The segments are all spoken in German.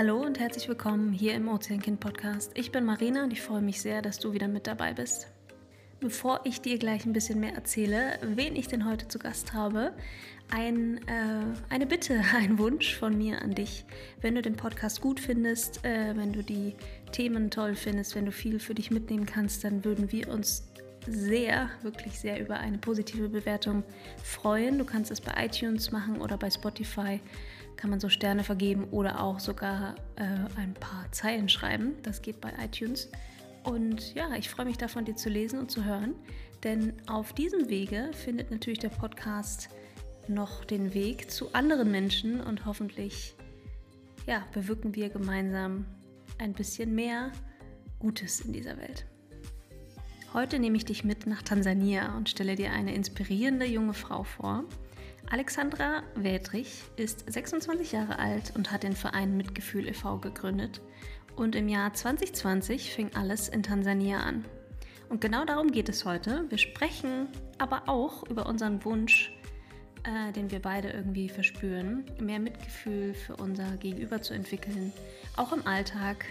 Hallo und herzlich willkommen hier im Ozeankind Podcast. Ich bin Marina und ich freue mich sehr, dass du wieder mit dabei bist. Bevor ich dir gleich ein bisschen mehr erzähle, wen ich denn heute zu Gast habe, ein, äh, eine Bitte, ein Wunsch von mir an dich. Wenn du den Podcast gut findest, äh, wenn du die Themen toll findest, wenn du viel für dich mitnehmen kannst, dann würden wir uns sehr, wirklich sehr über eine positive Bewertung freuen. Du kannst es bei iTunes machen oder bei Spotify kann man so Sterne vergeben oder auch sogar äh, ein paar Zeilen schreiben. Das geht bei iTunes. Und ja, ich freue mich davon, dir zu lesen und zu hören, denn auf diesem Wege findet natürlich der Podcast noch den Weg zu anderen Menschen und hoffentlich ja, bewirken wir gemeinsam ein bisschen mehr Gutes in dieser Welt. Heute nehme ich dich mit nach Tansania und stelle dir eine inspirierende junge Frau vor. Alexandra Wädrich ist 26 Jahre alt und hat den Verein Mitgefühl e.V. gegründet. Und im Jahr 2020 fing alles in Tansania an. Und genau darum geht es heute. Wir sprechen aber auch über unseren Wunsch, äh, den wir beide irgendwie verspüren, mehr Mitgefühl für unser Gegenüber zu entwickeln, auch im Alltag,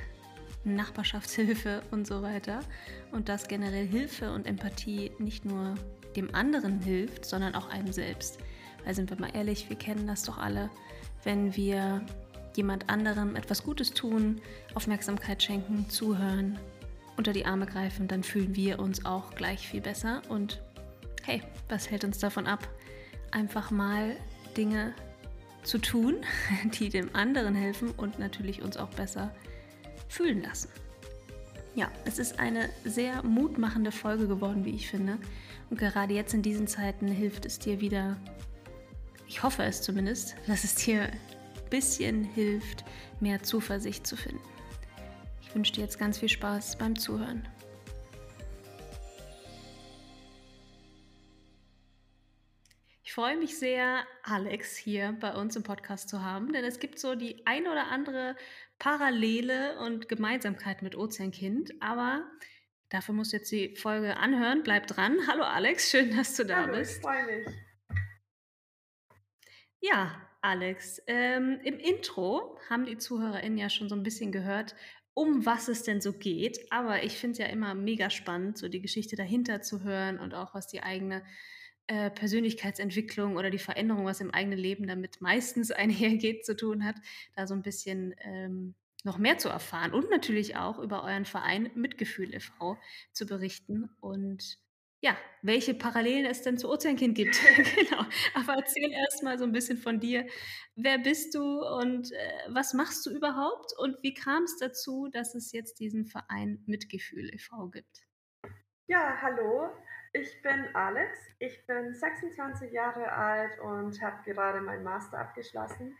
Nachbarschaftshilfe und so weiter. Und dass generell Hilfe und Empathie nicht nur dem anderen hilft, sondern auch einem selbst. Weil sind wir mal ehrlich, wir kennen das doch alle, wenn wir jemand anderem etwas Gutes tun, Aufmerksamkeit schenken, zuhören, unter die Arme greifen, dann fühlen wir uns auch gleich viel besser. Und hey, was hält uns davon ab, einfach mal Dinge zu tun, die dem anderen helfen und natürlich uns auch besser fühlen lassen. Ja, es ist eine sehr mutmachende Folge geworden, wie ich finde. Und gerade jetzt in diesen Zeiten hilft es dir wieder, ich hoffe es zumindest, dass es dir ein bisschen hilft, mehr Zuversicht zu finden. Ich wünsche dir jetzt ganz viel Spaß beim Zuhören. Ich freue mich sehr, Alex hier bei uns im Podcast zu haben, denn es gibt so die ein oder andere Parallele und Gemeinsamkeit mit Ozeankind, aber dafür musst du jetzt die Folge anhören. Bleib dran. Hallo Alex, schön, dass du da Hallo, bist. Ich freue mich. Ja, Alex, ähm, im Intro haben die ZuhörerInnen ja schon so ein bisschen gehört, um was es denn so geht. Aber ich finde es ja immer mega spannend, so die Geschichte dahinter zu hören und auch was die eigene äh, Persönlichkeitsentwicklung oder die Veränderung, was im eigenen Leben damit meistens einhergeht, zu tun hat, da so ein bisschen ähm, noch mehr zu erfahren und natürlich auch über euren Verein Mitgefühl e.V. zu berichten und ja, welche Parallelen es denn zu Ozeankind gibt. genau. Aber erzähl erst mal so ein bisschen von dir. Wer bist du und äh, was machst du überhaupt und wie kam es dazu, dass es jetzt diesen Verein Mitgefühl e.V. gibt? Ja, hallo. Ich bin Alex, ich bin 26 Jahre alt und habe gerade meinen Master abgeschlossen.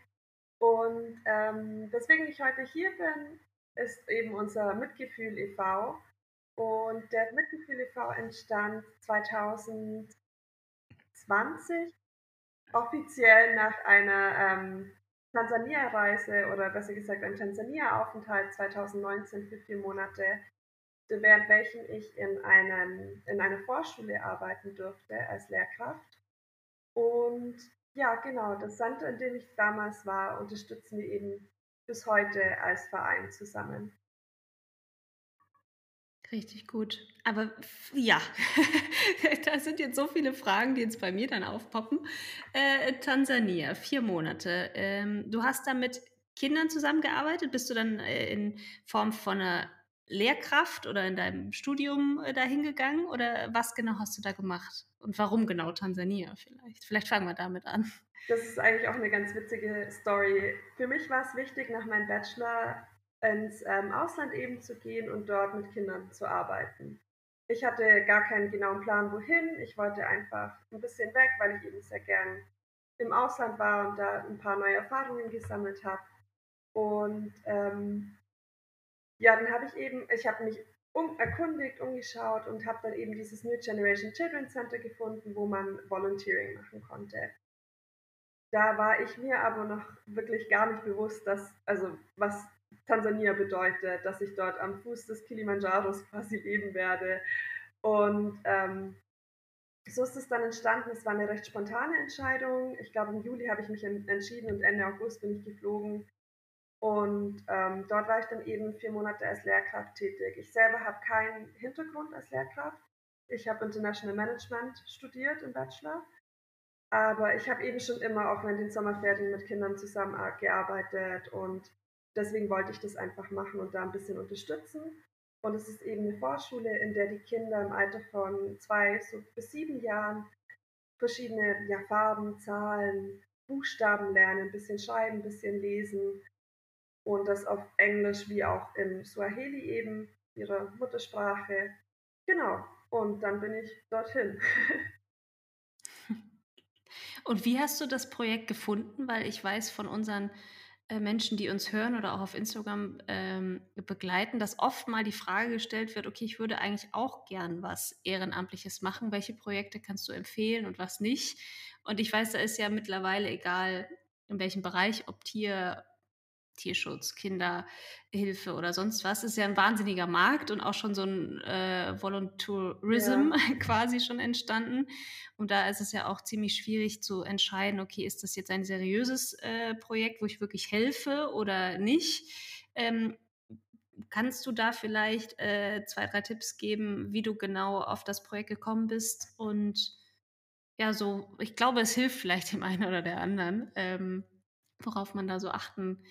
Und ähm, weswegen ich heute hier bin, ist eben unser Mitgefühl e.V. Und der Mitgefühl e.V. entstand 2020 offiziell nach einer ähm, Tansania-Reise oder besser gesagt einem Tansania-Aufenthalt 2019 für vier Monate während welchen ich in, einem, in einer Vorschule arbeiten durfte als Lehrkraft. Und ja, genau, das Center, in dem ich damals war, unterstützen wir eben bis heute als Verein zusammen. Richtig gut. Aber ja, da sind jetzt so viele Fragen, die jetzt bei mir dann aufpoppen. Äh, Tansania, vier Monate. Ähm, du hast da mit Kindern zusammengearbeitet? Bist du dann äh, in Form von einer Lehrkraft oder in deinem Studium äh, dahin gegangen oder was genau hast du da gemacht und warum genau Tansania vielleicht? Vielleicht fangen wir damit an. Das ist eigentlich auch eine ganz witzige Story. Für mich war es wichtig, nach meinem Bachelor ins ähm, Ausland eben zu gehen und dort mit Kindern zu arbeiten. Ich hatte gar keinen genauen Plan, wohin. Ich wollte einfach ein bisschen weg, weil ich eben sehr gern im Ausland war und da ein paar neue Erfahrungen gesammelt habe. Und ähm, ja, dann habe ich eben, ich habe mich um, erkundigt, umgeschaut und habe dann eben dieses New Generation Children Center gefunden, wo man Volunteering machen konnte. Da war ich mir aber noch wirklich gar nicht bewusst, dass, also was Tansania bedeutet, dass ich dort am Fuß des Kilimanjaros quasi leben werde. Und ähm, so ist es dann entstanden. Es war eine recht spontane Entscheidung. Ich glaube, im Juli habe ich mich entschieden und Ende August bin ich geflogen Und ähm, dort war ich dann eben vier Monate als Lehrkraft tätig. Ich selber habe keinen Hintergrund als Lehrkraft. Ich habe International Management studiert im Bachelor. Aber ich habe eben schon immer auch während den Sommerferien mit Kindern zusammengearbeitet und deswegen wollte ich das einfach machen und da ein bisschen unterstützen. Und es ist eben eine Vorschule, in der die Kinder im Alter von zwei so bis sieben Jahren verschiedene ja, Farben, Zahlen, Buchstaben lernen, ein bisschen schreiben, ein bisschen lesen und das auf Englisch wie auch im Swahili eben, ihrer Muttersprache. Genau, und dann bin ich dorthin. Und wie hast du das Projekt gefunden? Weil ich weiß von unseren Menschen, die uns hören oder auch auf Instagram ähm, begleiten, dass oft mal die Frage gestellt wird, okay, ich würde eigentlich auch gern was Ehrenamtliches machen. Welche Projekte kannst du empfehlen und was nicht? Und ich weiß, da ist ja mittlerweile egal, in welchem Bereich, ob Tier, Tierschutz, Kinderhilfe oder sonst was, ist ja ein wahnsinniger Markt und auch schon so ein äh, Volunteerism ja. quasi schon entstanden. Und da ist es ja auch ziemlich schwierig zu entscheiden, okay, ist das jetzt ein seriöses äh, Projekt, wo ich wirklich helfe oder nicht? Ähm, kannst du da vielleicht äh, zwei, drei Tipps geben, wie du genau auf das Projekt gekommen bist? Und ja, so, ich glaube, es hilft vielleicht dem einen oder der anderen, ähm, worauf man da so achten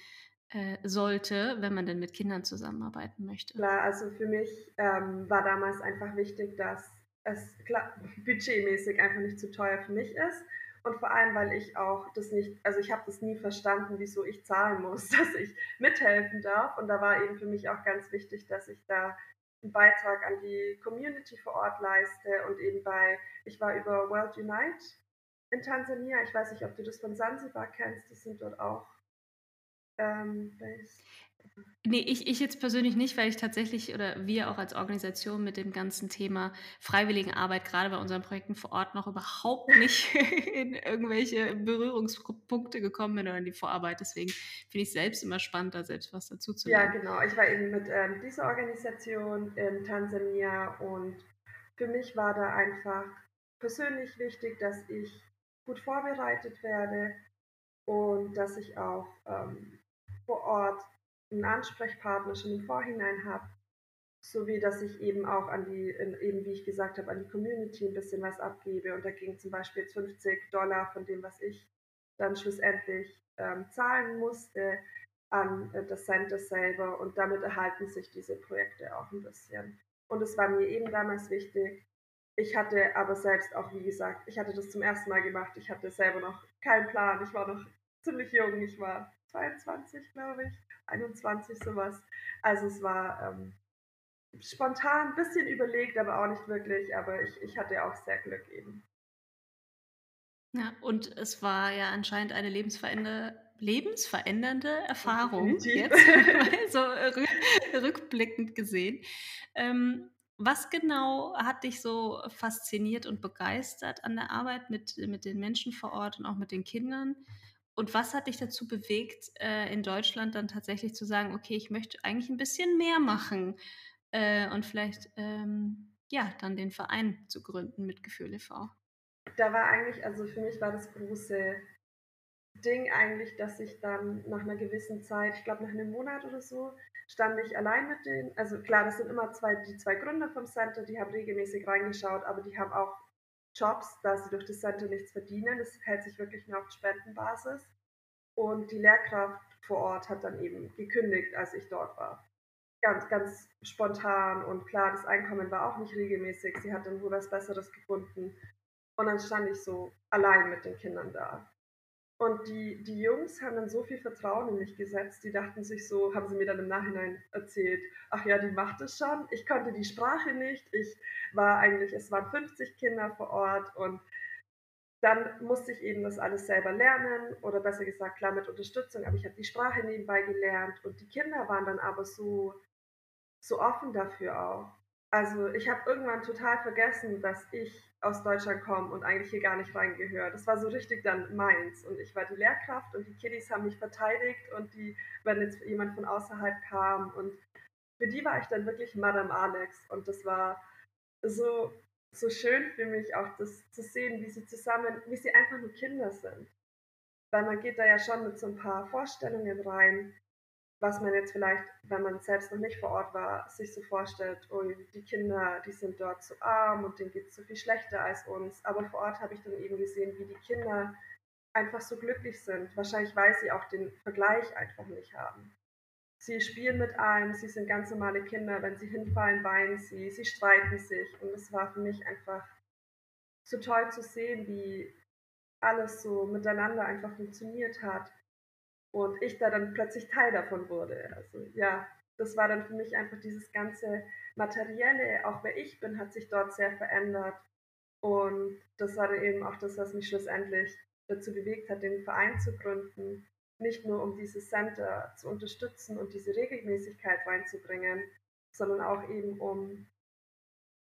sollte, wenn man denn mit Kindern zusammenarbeiten möchte? Klar, also für mich ähm, war damals einfach wichtig, dass es klar, budgetmäßig einfach nicht zu teuer für mich ist. Und vor allem, weil ich auch das nicht, also ich habe das nie verstanden, wieso ich zahlen muss, dass ich mithelfen darf. Und da war eben für mich auch ganz wichtig, dass ich da einen Beitrag an die Community vor Ort leiste und eben bei, ich war über World Unite in Tansania, ich weiß nicht, ob du das von Sansibar kennst, das sind dort auch ähm, Nee, ich, ich jetzt persönlich nicht, weil ich tatsächlich oder wir auch als Organisation mit dem ganzen Thema Freiwilligenarbeit gerade bei unseren Projekten vor Ort noch überhaupt nicht in irgendwelche Berührungspunkte gekommen bin oder in die Vorarbeit. Deswegen finde ich es selbst immer spannend, da selbst was dazu zu lernen. Ja, genau. Ich war eben mit ähm, dieser Organisation in Tansania und für mich war da einfach persönlich wichtig, dass ich gut vorbereitet werde und dass ich auch ähm, vor Ort einen Ansprechpartner schon im Vorhinein habe, sowie dass ich eben auch an die, eben wie ich gesagt habe, an die Community ein bisschen was abgebe. Und da ging zum Beispiel 50 Dollar von dem, was ich dann schlussendlich ähm, zahlen musste, an äh, das Center selber. Und damit erhalten sich diese Projekte auch ein bisschen. Und es war mir eben damals wichtig. Ich hatte aber selbst auch, wie gesagt, ich hatte das zum ersten Mal gemacht. Ich hatte selber noch keinen Plan. Ich war noch ziemlich jung. Ich war 22, glaube ich, 21 sowas. Also es war ähm, spontan, ein bisschen überlegt, aber auch nicht wirklich. Aber ich, ich hatte auch sehr Glück eben. Ja, und es war ja anscheinend eine lebensverändernde, lebensverändernde Erfahrung jetzt, so rückblickend gesehen. Ähm, was genau hat dich so fasziniert und begeistert an der Arbeit mit, mit den Menschen vor Ort und auch mit den Kindern? Und was hat dich dazu bewegt, äh, in Deutschland dann tatsächlich zu sagen, okay, ich möchte eigentlich ein bisschen mehr machen äh, und vielleicht ähm, ja dann den Verein zu gründen mit Gefühl e.V.? Da war eigentlich, also für mich war das große Ding eigentlich, dass ich dann nach einer gewissen Zeit, ich glaube nach einem Monat oder so, stand ich allein mit denen. Also klar, das sind immer zwei, die zwei Gründer vom Center, die haben regelmäßig reingeschaut, aber die haben auch Jobs, da sie durch das Center nichts verdienen. Das hält sich wirklich nur auf Spendenbasis. Und die Lehrkraft vor Ort hat dann eben gekündigt, als ich dort war. Ganz, ganz spontan und klar, das Einkommen war auch nicht regelmäßig. Sie hat dann wohl was Besseres gefunden. Und dann stand ich so allein mit den Kindern da. Und die, die Jungs haben dann so viel Vertrauen in mich gesetzt, die dachten sich so, haben sie mir dann im Nachhinein erzählt, ach ja, die macht es schon. Ich konnte die Sprache nicht. Ich war eigentlich, es waren 50 Kinder vor Ort und dann musste ich eben das alles selber lernen oder besser gesagt, klar mit Unterstützung, aber ich habe die Sprache nebenbei gelernt und die Kinder waren dann aber so, so offen dafür auch. Also ich habe irgendwann total vergessen, dass ich aus Deutschland komme und eigentlich hier gar nicht reingehöre. Das war so richtig dann meins. Und ich war die Lehrkraft und die Kiddies haben mich verteidigt und die, wenn jetzt jemand von außerhalb kam und für die war ich dann wirklich Madame Alex. Und das war so, so schön für mich auch das zu sehen, wie sie zusammen, wie sie einfach nur Kinder sind. Weil man geht da ja schon mit so ein paar Vorstellungen rein. Was man jetzt vielleicht, wenn man selbst noch nicht vor Ort war, sich so vorstellt, oh, die Kinder, die sind dort zu arm und denen geht es so viel schlechter als uns. Aber vor Ort habe ich dann eben gesehen, wie die Kinder einfach so glücklich sind. Wahrscheinlich, weil sie auch den Vergleich einfach nicht haben. Sie spielen mit allem, sie sind ganz normale Kinder. Wenn sie hinfallen, weinen sie, sie streiten sich. Und es war für mich einfach so toll zu sehen, wie alles so miteinander einfach funktioniert hat und ich da dann plötzlich Teil davon wurde. Also ja, das war dann für mich einfach dieses ganze Materielle, auch wer ich bin, hat sich dort sehr verändert. Und das war dann eben auch das, was mich schlussendlich dazu bewegt hat, den Verein zu gründen. Nicht nur um dieses Center zu unterstützen und diese Regelmäßigkeit reinzubringen, sondern auch eben um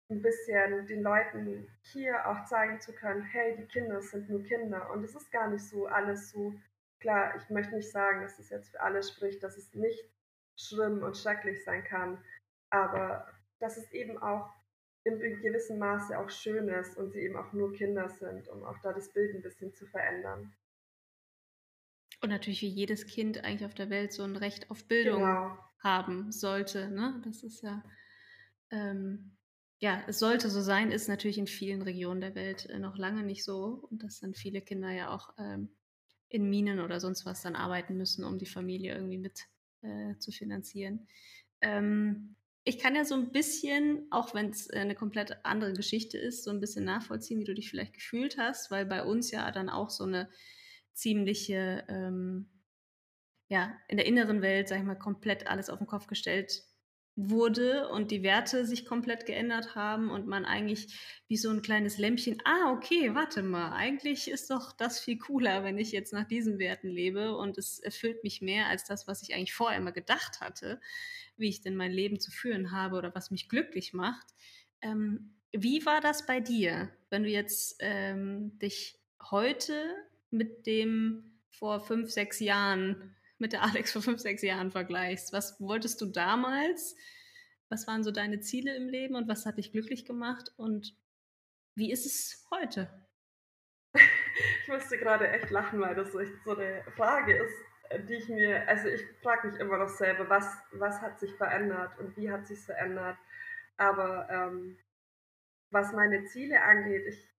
ein bisschen den Leuten hier auch zeigen zu können, hey, die Kinder sind nur Kinder und es ist gar nicht so alles so klar, ich möchte nicht sagen, dass es jetzt für alle spricht, dass es nicht schlimm und schrecklich sein kann, aber dass es eben auch in gewissem Maße auch schön ist und sie eben auch nur Kinder sind, um auch da das Bild ein bisschen zu verändern. Und natürlich wie jedes Kind eigentlich auf der Welt so ein Recht auf Bildung genau. haben sollte. Ne? Das ist ja, ähm, ja, es sollte so sein, ist natürlich in vielen Regionen der Welt äh, noch lange nicht so. Und dass dann viele Kinder ja auch ähm, in Minen oder sonst was dann arbeiten müssen, um die Familie irgendwie mit äh, zu finanzieren. Ähm, ich kann ja so ein bisschen, auch wenn es eine komplett andere Geschichte ist, so ein bisschen nachvollziehen, wie du dich vielleicht gefühlt hast, weil bei uns ja dann auch so eine ziemliche, ähm, ja, in der inneren Welt, sag ich mal, komplett alles auf den Kopf gestellt wurde und die Werte sich komplett geändert haben und man eigentlich wie so ein kleines Lämpchen, ah, okay, warte mal, eigentlich ist doch das viel cooler, wenn ich jetzt nach diesen Werten lebe und es erfüllt mich mehr als das, was ich eigentlich vorher immer gedacht hatte, wie ich denn mein Leben zu führen habe oder was mich glücklich macht. Ähm, wie war das bei dir, wenn du jetzt ähm, dich heute mit dem vor fünf, sechs Jahren mit der Alex vor fünf, sechs Jahren vergleichst. Was wolltest du damals? Was waren so deine Ziele im Leben und was hat dich glücklich gemacht? Und wie ist es heute? Ich musste gerade echt lachen, weil das echt so eine Frage ist, die ich mir, also ich frage mich immer noch selber, was, was hat sich verändert und wie hat sich verändert. Aber ähm, was meine Ziele angeht, ich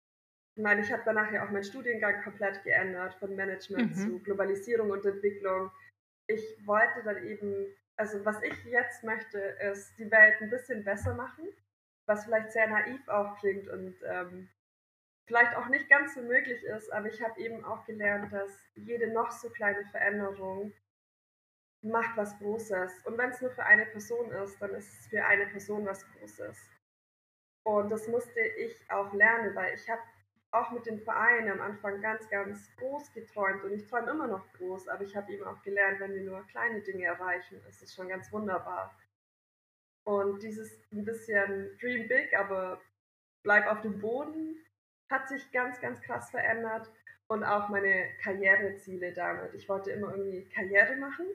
meine, ich habe danach ja auch meinen Studiengang komplett geändert, von Management mhm. zu Globalisierung und Entwicklung ich wollte dann eben, also was ich jetzt möchte, ist die Welt ein bisschen besser machen, was vielleicht sehr naiv auch klingt und ähm, vielleicht auch nicht ganz so möglich ist, aber ich habe eben auch gelernt, dass jede noch so kleine Veränderung macht was Großes. Und wenn es nur für eine Person ist, dann ist es für eine Person was Großes. Und das musste ich auch lernen, weil ich habe auch mit den Vereinen am Anfang ganz, ganz groß geträumt und ich träume immer noch groß, aber ich habe eben auch gelernt, wenn wir nur kleine Dinge erreichen, ist es schon ganz wunderbar. Und dieses ein bisschen Dream Big, aber bleib auf dem Boden, hat sich ganz, ganz krass verändert. Und auch meine Karriereziele damit. Ich wollte immer irgendwie Karriere machen.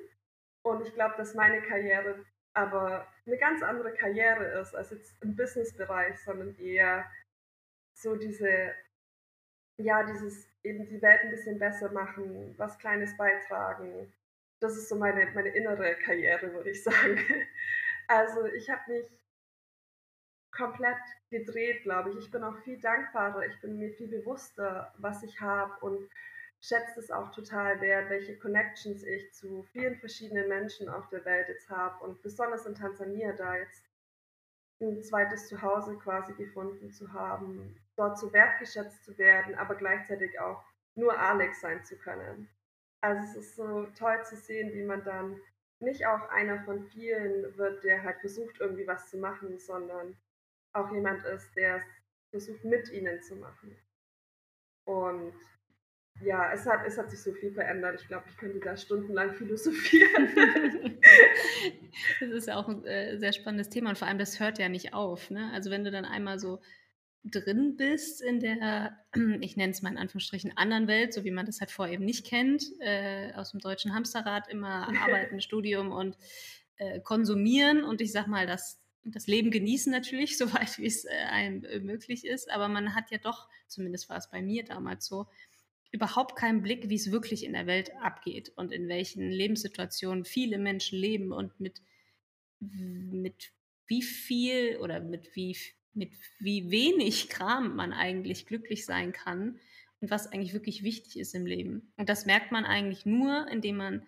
Und ich glaube, dass meine Karriere aber eine ganz andere Karriere ist als jetzt im Businessbereich, sondern eher so diese ja, dieses eben die Welt ein bisschen besser machen, was Kleines beitragen. Das ist so meine, meine innere Karriere, würde ich sagen. Also ich habe mich komplett gedreht, glaube ich. Ich bin auch viel dankbarer, ich bin mir viel bewusster, was ich habe und schätze es auch total wert, welche Connections ich zu vielen verschiedenen Menschen auf der Welt jetzt habe und besonders in Tansania da jetzt ein zweites Zuhause quasi gefunden zu haben, dort so wertgeschätzt zu werden, aber gleichzeitig auch nur Alex sein zu können. Also es ist so toll zu sehen, wie man dann nicht auch einer von vielen wird, der halt versucht, irgendwie was zu machen, sondern auch jemand ist, der es versucht, mit ihnen zu machen. Und ja, es hat, es hat sich so viel verändert. Ich glaube, ich könnte da stundenlang philosophieren. das ist ja auch ein äh, sehr spannendes Thema und vor allem, das hört ja nicht auf. Ne? Also wenn du dann einmal so drin bist in der, ich nenne es mal in Anführungsstrichen, anderen Welt, so wie man das halt vorher eben nicht kennt, äh, aus dem deutschen Hamsterrad immer arbeiten, Studium und äh, konsumieren und ich sag mal, das, das Leben genießen natürlich, soweit wie es äh, einem möglich ist, aber man hat ja doch, zumindest war es bei mir damals so, überhaupt keinen Blick, wie es wirklich in der Welt abgeht und in welchen Lebenssituationen viele Menschen leben und mit, mit wie viel oder mit wie, mit wie wenig Kram man eigentlich glücklich sein kann und was eigentlich wirklich wichtig ist im Leben. Und das merkt man eigentlich nur, indem man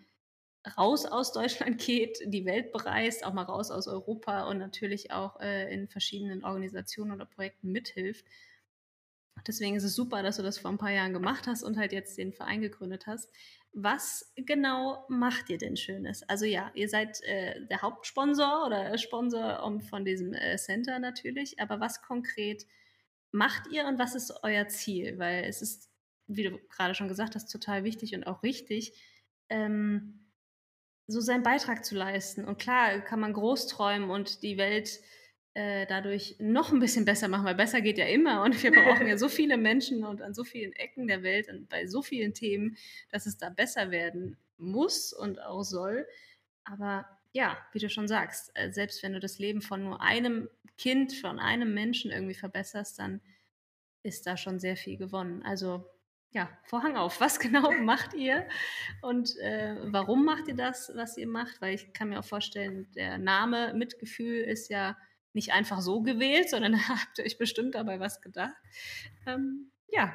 raus aus Deutschland geht, die Welt bereist, auch mal raus aus Europa und natürlich auch äh, in verschiedenen Organisationen oder Projekten mithilft Deswegen ist es super, dass du das vor ein paar Jahren gemacht hast und halt jetzt den Verein gegründet hast. Was genau macht ihr denn Schönes? Also ja, ihr seid äh, der Hauptsponsor oder Sponsor von diesem äh, Center natürlich, aber was konkret macht ihr und was ist euer Ziel? Weil es ist, wie du gerade schon gesagt hast, total wichtig und auch richtig, ähm, so seinen Beitrag zu leisten. Und klar kann man groß träumen und die Welt äh, dadurch noch ein bisschen besser machen, weil besser geht ja immer und wir brauchen ja so viele Menschen und an so vielen Ecken der Welt und bei so vielen Themen, dass es da besser werden muss und auch soll. Aber ja, wie du schon sagst, äh, selbst wenn du das Leben von nur einem Kind, von einem Menschen irgendwie verbesserst, dann ist da schon sehr viel gewonnen. Also ja, Vorhang auf. Was genau macht ihr und äh, warum macht ihr das, was ihr macht? Weil ich kann mir auch vorstellen, der Name Mitgefühl ist ja nicht einfach so gewählt, sondern habt ihr euch bestimmt dabei was gedacht. Ähm, ja,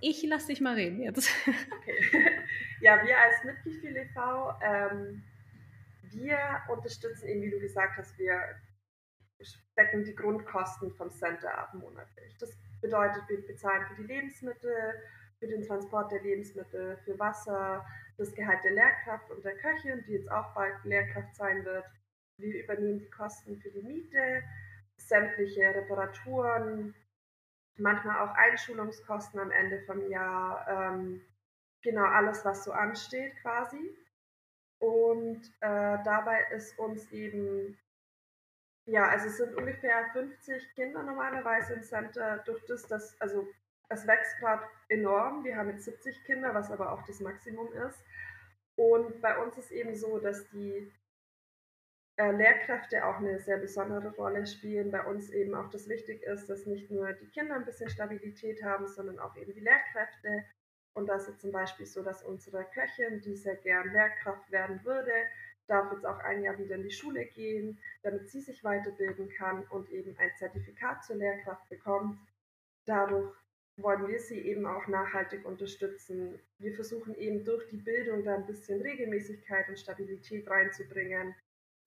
ich lasse dich mal reden jetzt. Okay. Ja, wir als Mitgefühl e.V., ähm, wir unterstützen eben, wie du gesagt hast, wir decken die Grundkosten vom Center ab monatlich. Das bedeutet, wir bezahlen für die Lebensmittel, für den Transport der Lebensmittel, für Wasser, das Gehalt der Lehrkraft und der Köchin, die jetzt auch bald Lehrkraft sein wird, wir übernehmen die Kosten für die Miete, sämtliche Reparaturen, manchmal auch Einschulungskosten am Ende vom Jahr. Ähm, genau alles, was so ansteht quasi. Und äh, dabei ist uns eben, ja, also es sind ungefähr 50 Kinder normalerweise im Center, durch das, dass, also es wächst gerade enorm. Wir haben jetzt 70 Kinder, was aber auch das Maximum ist. Und bei uns ist eben so, dass die äh, Lehrkräfte auch eine sehr besondere Rolle spielen. Bei uns eben auch das wichtig ist, dass nicht nur die Kinder ein bisschen Stabilität haben, sondern auch eben die Lehrkräfte. Und das ist zum Beispiel so, dass unsere Köchin, die sehr gern Lehrkraft werden würde, darf jetzt auch ein Jahr wieder in die Schule gehen, damit sie sich weiterbilden kann und eben ein Zertifikat zur Lehrkraft bekommt. Dadurch wollen wir sie eben auch nachhaltig unterstützen. Wir versuchen eben durch die Bildung da ein bisschen Regelmäßigkeit und Stabilität reinzubringen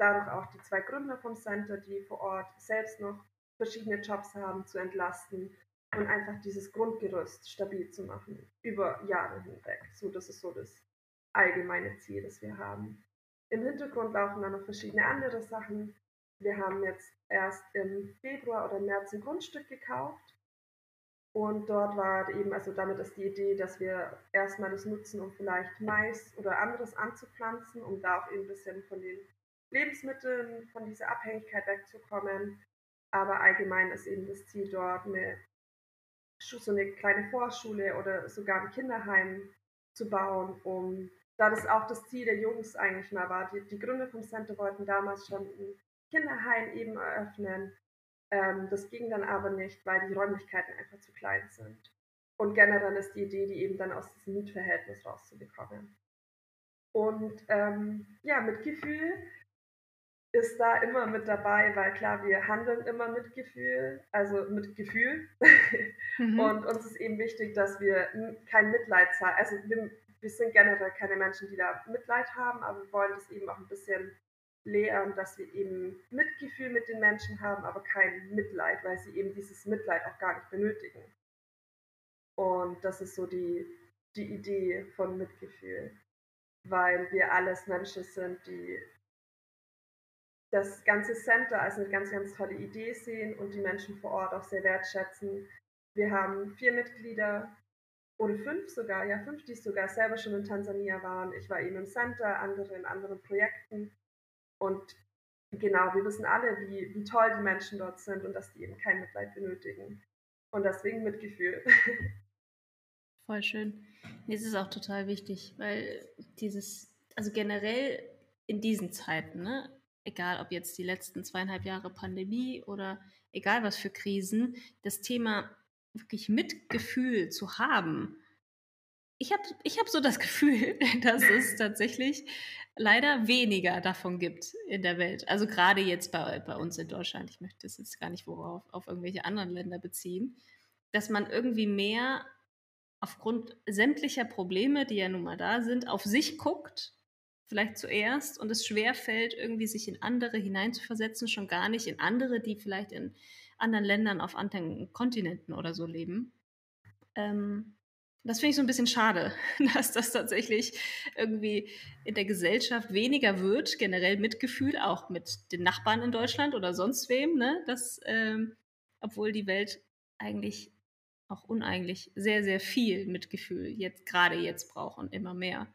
dadurch auch die zwei Gründer vom Center, die vor Ort selbst noch verschiedene Jobs haben, zu entlasten und einfach dieses Grundgerüst stabil zu machen über Jahre hinweg. So, das ist so das allgemeine Ziel, das wir haben. Im Hintergrund laufen dann noch verschiedene andere Sachen. Wir haben jetzt erst im Februar oder März ein Grundstück gekauft. Und dort war eben, also damit ist die Idee, dass wir erstmal das nutzen, um vielleicht Mais oder anderes anzupflanzen, um da auch eben ein bisschen von den Lebensmitteln, von dieser Abhängigkeit wegzukommen. Aber allgemein ist eben das Ziel dort, eine, so eine kleine Vorschule oder sogar ein Kinderheim zu bauen, um, da das auch das Ziel der Jungs eigentlich mal war. Die, die Gründer vom Center wollten damals schon ein Kinderheim eben eröffnen. Ähm, das ging dann aber nicht, weil die Räumlichkeiten einfach zu klein sind. Und generell ist die Idee, die eben dann aus diesem Mietverhältnis rauszubekommen. Und ähm, ja, mit Gefühl ist da immer mit dabei, weil klar, wir handeln immer mit Gefühl, also mit Gefühl. Mhm. Und uns ist eben wichtig, dass wir kein Mitleid zahlen. Also wir, wir, sind generell keine Menschen, die da Mitleid haben, aber wir wollen das eben auch ein bisschen lehren, dass wir eben Mitgefühl mit den Menschen haben, aber kein Mitleid, weil sie eben dieses Mitleid auch gar nicht benötigen. Und das ist so die, die Idee von Mitgefühl, weil wir alles Menschen sind, die das ganze Center als eine ganz, ganz tolle Idee sehen und die Menschen vor Ort auch sehr wertschätzen. Wir haben vier Mitglieder oder fünf sogar, ja fünf, die sogar selber schon in Tansania waren. Ich war eben im Center, andere in anderen Projekten und genau, wir wissen alle, wie, wie toll die Menschen dort sind und dass die eben kein Mitleid benötigen. Und deswegen Mitgefühl. Voll schön. Nee, es ist auch total wichtig, weil dieses, also generell in diesen Zeiten, ne, egal ob jetzt die letzten zweieinhalb Jahre Pandemie oder egal was für Krisen, das Thema wirklich Mitgefühl zu haben, ich habe ich hab so das Gefühl, dass es tatsächlich leider weniger davon gibt in der Welt. Also gerade jetzt bei, bei uns in Deutschland. Ich möchte das jetzt gar nicht worauf, auf irgendwelche anderen Länder beziehen. Dass man irgendwie mehr aufgrund sämtlicher Probleme, die ja nun mal da sind, auf sich guckt, vielleicht zuerst, und es schwer fällt, irgendwie sich in andere hineinzuversetzen, schon gar nicht in andere, die vielleicht in anderen Ländern auf anderen Kontinenten oder so leben. Ähm, das finde ich so ein bisschen schade, dass das tatsächlich irgendwie in der Gesellschaft weniger wird, generell Mitgefühl, auch mit den Nachbarn in Deutschland oder sonst wem, ne? dass, ähm, obwohl die Welt eigentlich auch uneigentlich sehr, sehr viel Mitgefühl jetzt gerade jetzt braucht und immer mehr.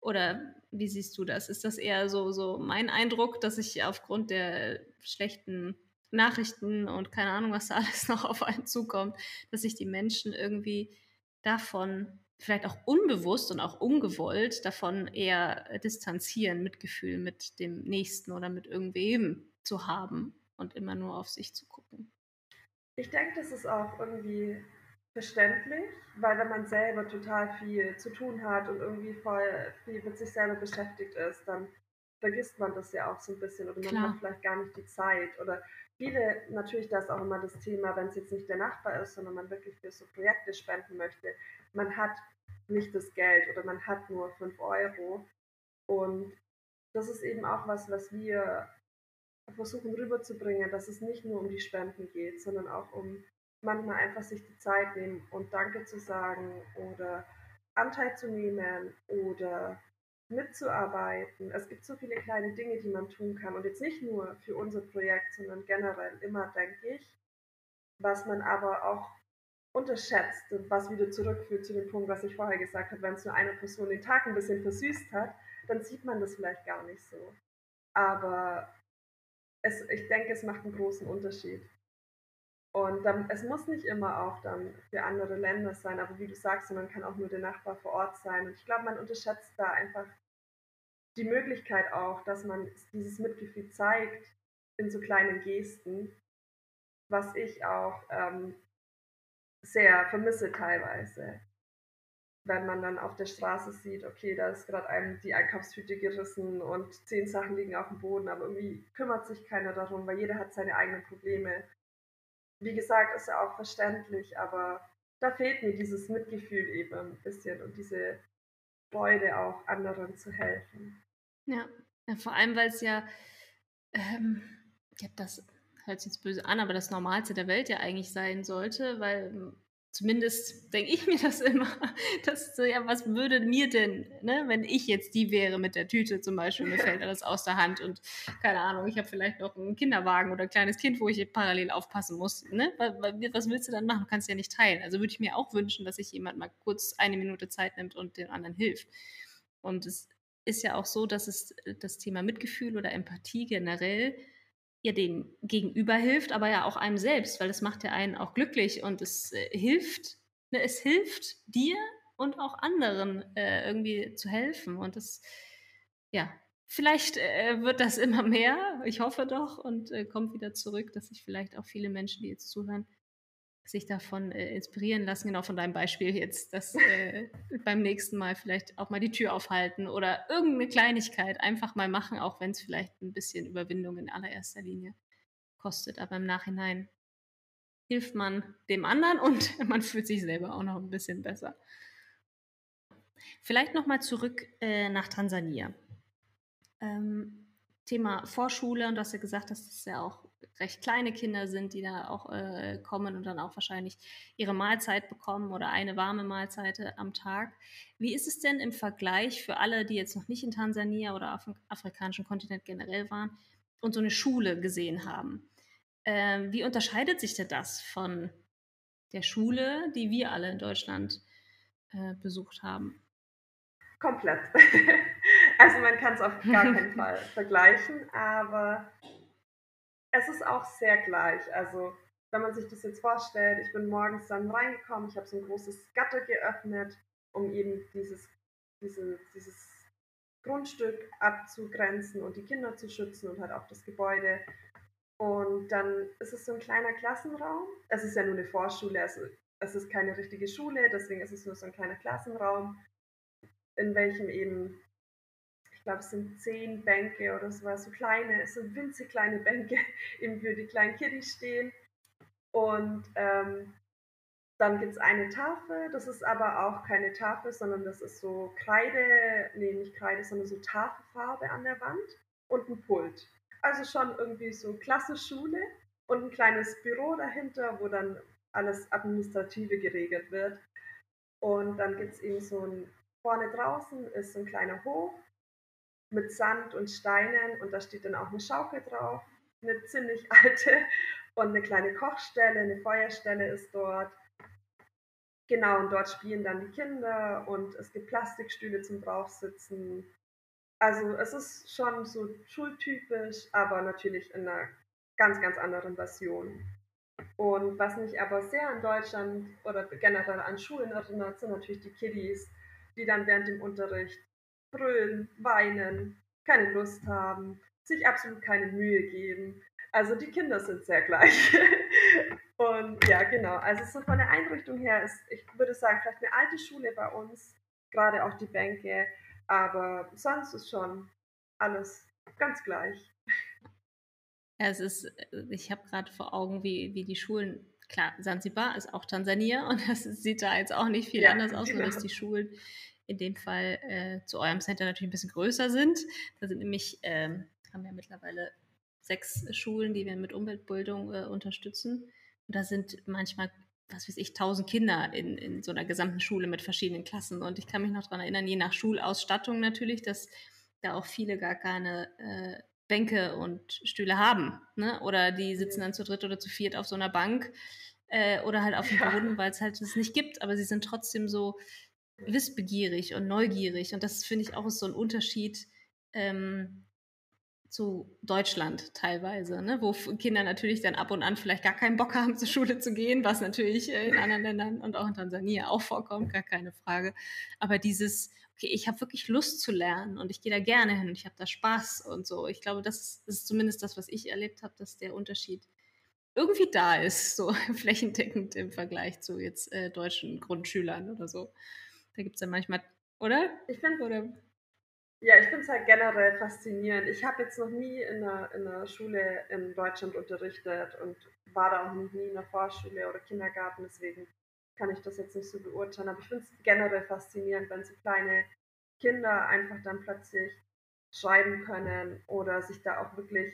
Oder wie siehst du das? Ist das eher so, so mein Eindruck, dass ich aufgrund der schlechten Nachrichten und keine Ahnung, was da alles noch auf einen zukommt, dass sich die Menschen irgendwie davon vielleicht auch unbewusst und auch ungewollt davon eher distanzieren, Mitgefühl mit dem Nächsten oder mit irgendwem zu haben und immer nur auf sich zu gucken. Ich denke, das ist auch irgendwie verständlich, weil wenn man selber total viel zu tun hat und irgendwie voll viel mit sich selber beschäftigt ist, dann vergisst man das ja auch so ein bisschen oder man Klar. hat vielleicht gar nicht die Zeit oder viele, natürlich das ist auch immer das Thema, wenn es jetzt nicht der Nachbar ist, sondern man wirklich für so Projekte spenden möchte, man hat nicht das Geld oder man hat nur 5 Euro. Und das ist eben auch was, was wir versuchen rüberzubringen, dass es nicht nur um die Spenden geht, sondern auch um manchmal einfach sich die Zeit nehmen und Danke zu sagen oder Anteil zu nehmen oder mitzuarbeiten. Es gibt so viele kleine Dinge, die man tun kann und jetzt nicht nur für unser Projekt, sondern generell immer, denke ich, was man aber auch unterschätzt und was wieder zurückführt zu dem Punkt, was ich vorher gesagt habe, wenn es nur eine Person den Tag ein bisschen versüßt hat, dann sieht man das vielleicht gar nicht so. Aber es, ich denke, es macht einen großen Unterschied. Und dann, es muss nicht immer auch dann für andere Länder sein, aber wie du sagst, man kann auch nur der Nachbar vor Ort sein. Und ich glaube, man unterschätzt da einfach die Möglichkeit auch, dass man dieses Mitgefühl zeigt in so kleinen Gesten, was ich auch ähm, sehr vermisse teilweise. Wenn man dann auf der Straße sieht, okay, da ist gerade einem die Einkaufstüte gerissen und zehn Sachen liegen auf dem Boden, aber irgendwie kümmert sich keiner darum, weil jeder hat seine eigenen Probleme. Wie gesagt, ist ja auch verständlich, aber da fehlt mir dieses Mitgefühl eben ein bisschen und diese Freude auch anderen zu helfen. Ja, ja vor allem, weil es ja, ähm, ich habe das, hört sich jetzt böse an, aber das Normalste der Welt ja eigentlich sein sollte, weil ähm, zumindest denke ich mir das immer, dass so, ja, was würde mir denn, ne, wenn ich jetzt die wäre mit der Tüte zum Beispiel, mir fällt alles aus der Hand und keine Ahnung, ich habe vielleicht noch einen Kinderwagen oder ein kleines Kind, wo ich parallel aufpassen muss, ne, was willst du dann machen? Du kannst ja nicht teilen. Also würde ich mir auch wünschen, dass sich jemand mal kurz eine Minute Zeit nimmt und den anderen hilft. Und es ist ja auch so, dass es äh, das Thema Mitgefühl oder Empathie generell ja dem Gegenüber hilft, aber ja auch einem selbst, weil es macht ja einen auch glücklich und es äh, hilft, ne, es hilft dir und auch anderen äh, irgendwie zu helfen. Und das, ja, vielleicht äh, wird das immer mehr, ich hoffe doch, und äh, kommt wieder zurück, dass sich vielleicht auch viele Menschen, die jetzt zuhören, sich davon äh, inspirieren lassen, genau von deinem Beispiel jetzt, dass äh, beim nächsten Mal vielleicht auch mal die Tür aufhalten oder irgendeine Kleinigkeit einfach mal machen, auch wenn es vielleicht ein bisschen Überwindung in allererster Linie kostet. Aber im Nachhinein hilft man dem anderen und man fühlt sich selber auch noch ein bisschen besser. Vielleicht noch mal zurück äh, nach Tansania. Ähm, Thema Vorschule und du hast ja gesagt, dass das ja auch recht kleine Kinder sind, die da auch äh, kommen und dann auch wahrscheinlich ihre Mahlzeit bekommen oder eine warme Mahlzeit am Tag. Wie ist es denn im Vergleich für alle, die jetzt noch nicht in Tansania oder auf dem afrikanischen Kontinent generell waren und so eine Schule gesehen haben? Äh, wie unterscheidet sich denn das von der Schule, die wir alle in Deutschland äh, besucht haben? Komplett. also man kann es auf gar keinen Fall vergleichen, aber es ist auch sehr gleich. Also, wenn man sich das jetzt vorstellt, ich bin morgens dann reingekommen, ich habe so ein großes Gatter geöffnet, um eben dieses, diese, dieses Grundstück abzugrenzen und die Kinder zu schützen und halt auch das Gebäude. Und dann ist es so ein kleiner Klassenraum. Es ist ja nur eine Vorschule, also es ist keine richtige Schule, deswegen ist es nur so ein kleiner Klassenraum, in welchem eben, ich glaube, es sind zehn Bänke oder sowas, so kleine, so winzig kleine Bänke eben für die kleinen Kiddies stehen. Und ähm, dann gibt es eine Tafel, das ist aber auch keine Tafel, sondern das ist so Kreide, nee, nicht Kreide, sondern so Tafelfarbe an der Wand und ein Pult. Also schon irgendwie so klassisch Schule und ein kleines Büro dahinter, wo dann alles Administrative geregelt wird. Und dann gibt es eben so ein, vorne draußen ist so ein kleiner Hof mit Sand und Steinen und da steht dann auch eine Schaukel drauf, eine ziemlich alte und eine kleine Kochstelle, eine Feuerstelle ist dort. Genau, und dort spielen dann die Kinder und es gibt Plastikstühle zum Draufsitzen. Also es ist schon so schultypisch, aber natürlich in einer ganz, ganz anderen Version. Und was mich aber sehr an Deutschland oder generell an Schulen erinnert, sind natürlich die Kiddies, die dann während dem Unterricht brüllen, weinen, keine Lust haben, sich absolut keine Mühe geben. Also die Kinder sind sehr gleich. Und ja, genau. Also so von der Einrichtung her ist, ich würde sagen, vielleicht eine alte Schule bei uns, gerade auch die Bänke, aber sonst ist schon alles ganz gleich. Ja, es ist, ich habe gerade vor Augen, wie, wie die Schulen, klar, Zanzibar ist auch Tansania und das sieht da jetzt auch nicht viel ja, anders aus, genau. nur dass die Schulen in dem Fall äh, zu eurem Center natürlich ein bisschen größer sind. Da sind nämlich, ähm, haben wir mittlerweile sechs Schulen, die wir mit Umweltbildung äh, unterstützen. Und da sind manchmal, was weiß ich, tausend Kinder in, in so einer gesamten Schule mit verschiedenen Klassen. Und ich kann mich noch daran erinnern, je nach Schulausstattung natürlich, dass da auch viele gar keine äh, Bänke und Stühle haben. Ne? Oder die sitzen dann zu dritt oder zu viert auf so einer Bank äh, oder halt auf dem ja. Boden, weil es halt es nicht gibt. Aber sie sind trotzdem so wissbegierig und neugierig. Und das finde ich auch so ein Unterschied ähm, zu Deutschland teilweise, ne? wo Kinder natürlich dann ab und an vielleicht gar keinen Bock haben, zur Schule zu gehen, was natürlich äh, in anderen Ländern und auch in Tansania auch vorkommt, gar keine Frage. Aber dieses, okay, ich habe wirklich Lust zu lernen und ich gehe da gerne hin und ich habe da Spaß und so. Ich glaube, das ist zumindest das, was ich erlebt habe, dass der Unterschied irgendwie da ist, so flächendeckend im Vergleich zu jetzt äh, deutschen Grundschülern oder so. Da gibt es ja manchmal, oder? Ich finde, ja, ich finde es halt generell faszinierend. Ich habe jetzt noch nie in einer, in einer Schule in Deutschland unterrichtet und war da auch noch nie in der Vorschule oder Kindergarten, deswegen kann ich das jetzt nicht so beurteilen. Aber ich finde es generell faszinierend, wenn so kleine Kinder einfach dann plötzlich schreiben können oder sich da auch wirklich,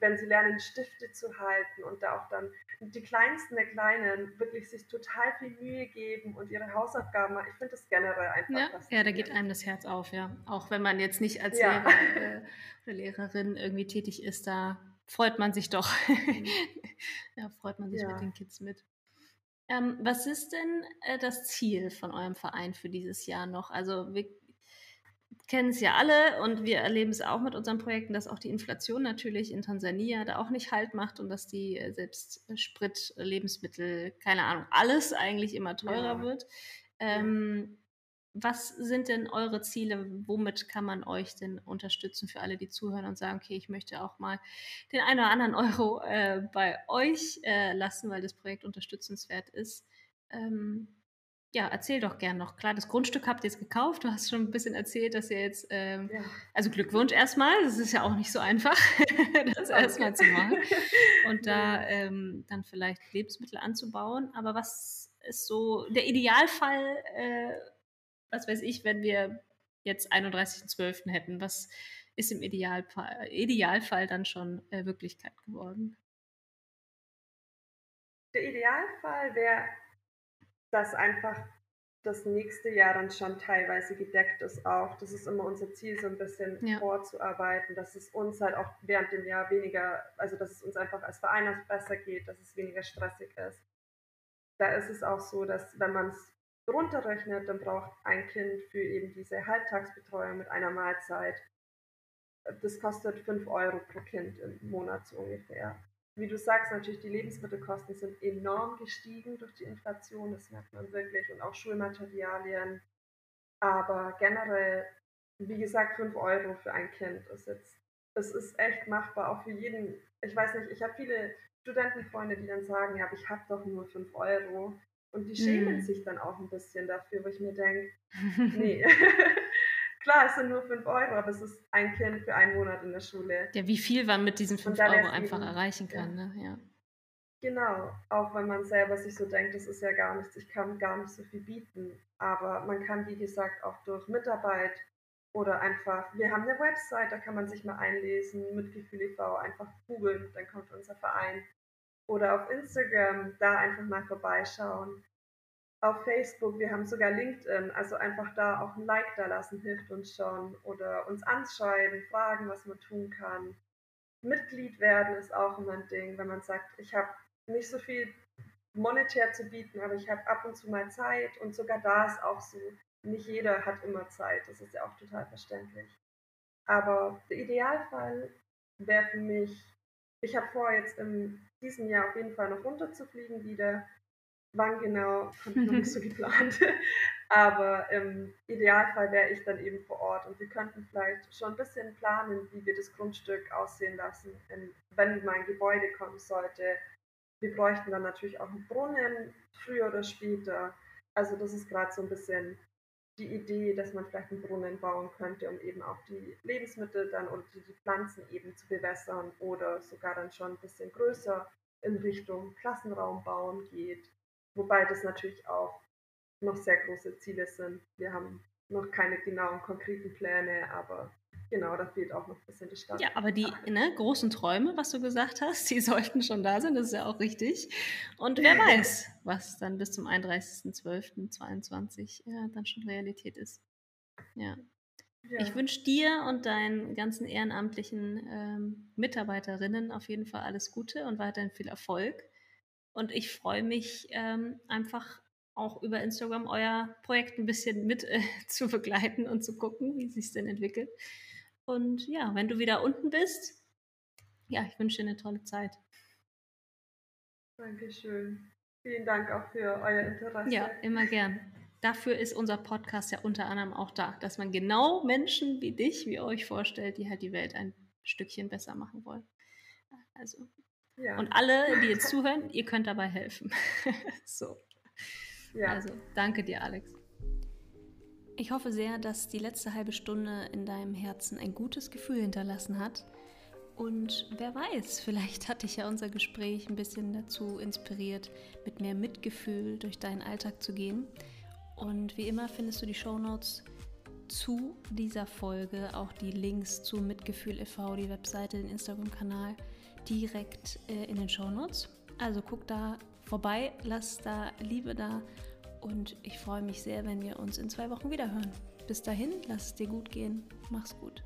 wenn sie lernen, Stifte zu halten und da auch dann die Kleinsten der Kleinen wirklich sich total viel Mühe geben und ihre Hausaufgaben machen. Ich finde das generell einfach ja, ja, da geht einem das Herz auf, ja. Auch wenn man jetzt nicht als ja. Lehrer äh, oder Lehrerin irgendwie tätig ist, da freut man sich doch. ja, freut man sich ja. mit den Kids mit. Ähm, was ist denn äh, das Ziel von eurem Verein für dieses Jahr noch? Also wir kennen es ja alle und wir erleben es auch mit unseren Projekten, dass auch die Inflation natürlich in Tansania da auch nicht Halt macht und dass die äh, selbst äh, Sprit, Lebensmittel, keine Ahnung, alles eigentlich immer teurer ja. wird. Ähm, was sind denn eure Ziele? Womit kann man euch denn unterstützen für alle, die zuhören und sagen, okay, ich möchte auch mal den einen oder anderen Euro äh, bei euch äh, lassen, weil das Projekt unterstützenswert ist? Ähm, ja, erzähl doch gern noch. Klar, das Grundstück habt ihr jetzt gekauft. Du hast schon ein bisschen erzählt, dass ihr jetzt, ähm, ja. also Glückwunsch erstmal. Das ist ja auch nicht so einfach, das erstmal zu machen. Und da ähm, dann vielleicht Lebensmittel anzubauen. Aber was ist so der Idealfall, äh, was weiß ich, wenn wir jetzt 31.12. hätten? Was ist im Idealfall, Idealfall dann schon äh, Wirklichkeit geworden? Der Idealfall wäre dass einfach das nächste Jahr dann schon teilweise gedeckt ist auch. Das ist immer unser Ziel, so ein bisschen ja. vorzuarbeiten, dass es uns halt auch während dem Jahr weniger, also dass es uns einfach als Verein besser geht, dass es weniger stressig ist. Da ist es auch so, dass wenn man es runterrechnet, dann braucht ein Kind für eben diese Halbtagsbetreuung mit einer Mahlzeit, das kostet 5 Euro pro Kind im Monat so ungefähr wie du sagst, natürlich die Lebensmittelkosten sind enorm gestiegen durch die Inflation, das merkt man wirklich, und auch Schulmaterialien. Aber generell, wie gesagt, 5 Euro für ein Kind ist jetzt, es ist echt machbar, auch für jeden. Ich weiß nicht, ich habe viele Studentenfreunde, die dann sagen, ja, aber ich habe doch nur 5 Euro. Und die schämen mm. sich dann auch ein bisschen dafür, wo ich mir denke, nee. Klar, es sind nur 5 Euro, aber es ist ein Kind für einen Monat in der Schule. Ja, wie viel man mit diesen 5 Euro einfach eben, erreichen kann, ja. ne? Ja. Genau, auch wenn man selber sich so denkt, das ist ja gar nichts, ich kann gar nicht so viel bieten. Aber man kann, wie gesagt, auch durch Mitarbeit oder einfach, wir haben eine Website, da kann man sich mal einlesen, Mitgefühl e.V., einfach googeln, dann kommt unser Verein. Oder auf Instagram, da einfach mal vorbeischauen. Auf Facebook, wir haben sogar LinkedIn, also einfach da auch ein Like da lassen, hilft uns schon. Oder uns anschreiben, fragen, was man tun kann. Mitglied werden ist auch immer ein Ding, wenn man sagt, ich habe nicht so viel monetär zu bieten, aber ich habe ab und zu mal Zeit und sogar da ist auch so, nicht jeder hat immer Zeit, das ist ja auch total verständlich. Aber der Idealfall wäre für mich, ich habe vor, jetzt in diesem Jahr auf jeden Fall noch runterzufliegen wieder. Wann genau, habe ich noch nicht so geplant. Aber im Idealfall wäre ich dann eben vor Ort und wir könnten vielleicht schon ein bisschen planen, wie wir das Grundstück aussehen lassen, wenn mein Gebäude kommen sollte, wir bräuchten dann natürlich auch einen Brunnen, früher oder später. Also das ist gerade so ein bisschen die Idee, dass man vielleicht einen Brunnen bauen könnte, um eben auch die Lebensmittel dann und die, Pflanzen eben zu bewässern oder sogar dann schon ein bisschen größer in Richtung Klassenraum bauen geht. Wobei das natürlich auch noch sehr große Ziele sind. Wir haben noch keine genauen konkreten Pläne, aber Genau, da fehlt auch noch ein bisschen die Stadt. Ja, aber die ne, großen Träume, was du gesagt hast, die sollten schon da sein, das ist ja auch richtig. Und wer weiß, was dann bis zum 31.12.22 ja, dann schon Realität ist. Ja. ja. Ich wünsche dir und deinen ganzen ehrenamtlichen ähm, Mitarbeiterinnen auf jeden Fall alles Gute und weiterhin viel Erfolg. Und ich freue mich ähm, einfach auch über Instagram euer Projekt ein bisschen mit äh, zu begleiten und zu gucken, wie sich es denn entwickelt. Und ja, wenn du wieder unten bist, ja, ich wünsche dir eine tolle Zeit. Dankeschön. Vielen Dank auch für euer Interesse. Ja, immer gern. Dafür ist unser Podcast ja unter anderem auch da, dass man genau Menschen wie dich, wie euch vorstellt, die halt die Welt ein Stückchen besser machen wollen. Also. Ja. Und alle, die jetzt zuhören, ihr könnt dabei helfen. so. Ja. Also, danke dir, Alex. Ich hoffe sehr, dass die letzte halbe Stunde in deinem Herzen ein gutes Gefühl hinterlassen hat. Und wer weiß, vielleicht hat dich ja unser Gespräch ein bisschen dazu inspiriert, mit mehr Mitgefühl durch deinen Alltag zu gehen. Und wie immer findest du die Shownotes zu dieser Folge, auch die Links zu Mitgefühl e.V., die Webseite, den Instagram-Kanal, direkt äh, in den Shownotes. Also guck da vorbei, lass da Liebe da und ich freue mich sehr, wenn wir uns in zwei Wochen wieder hören. Bis dahin, lass es dir gut gehen. Mach's gut.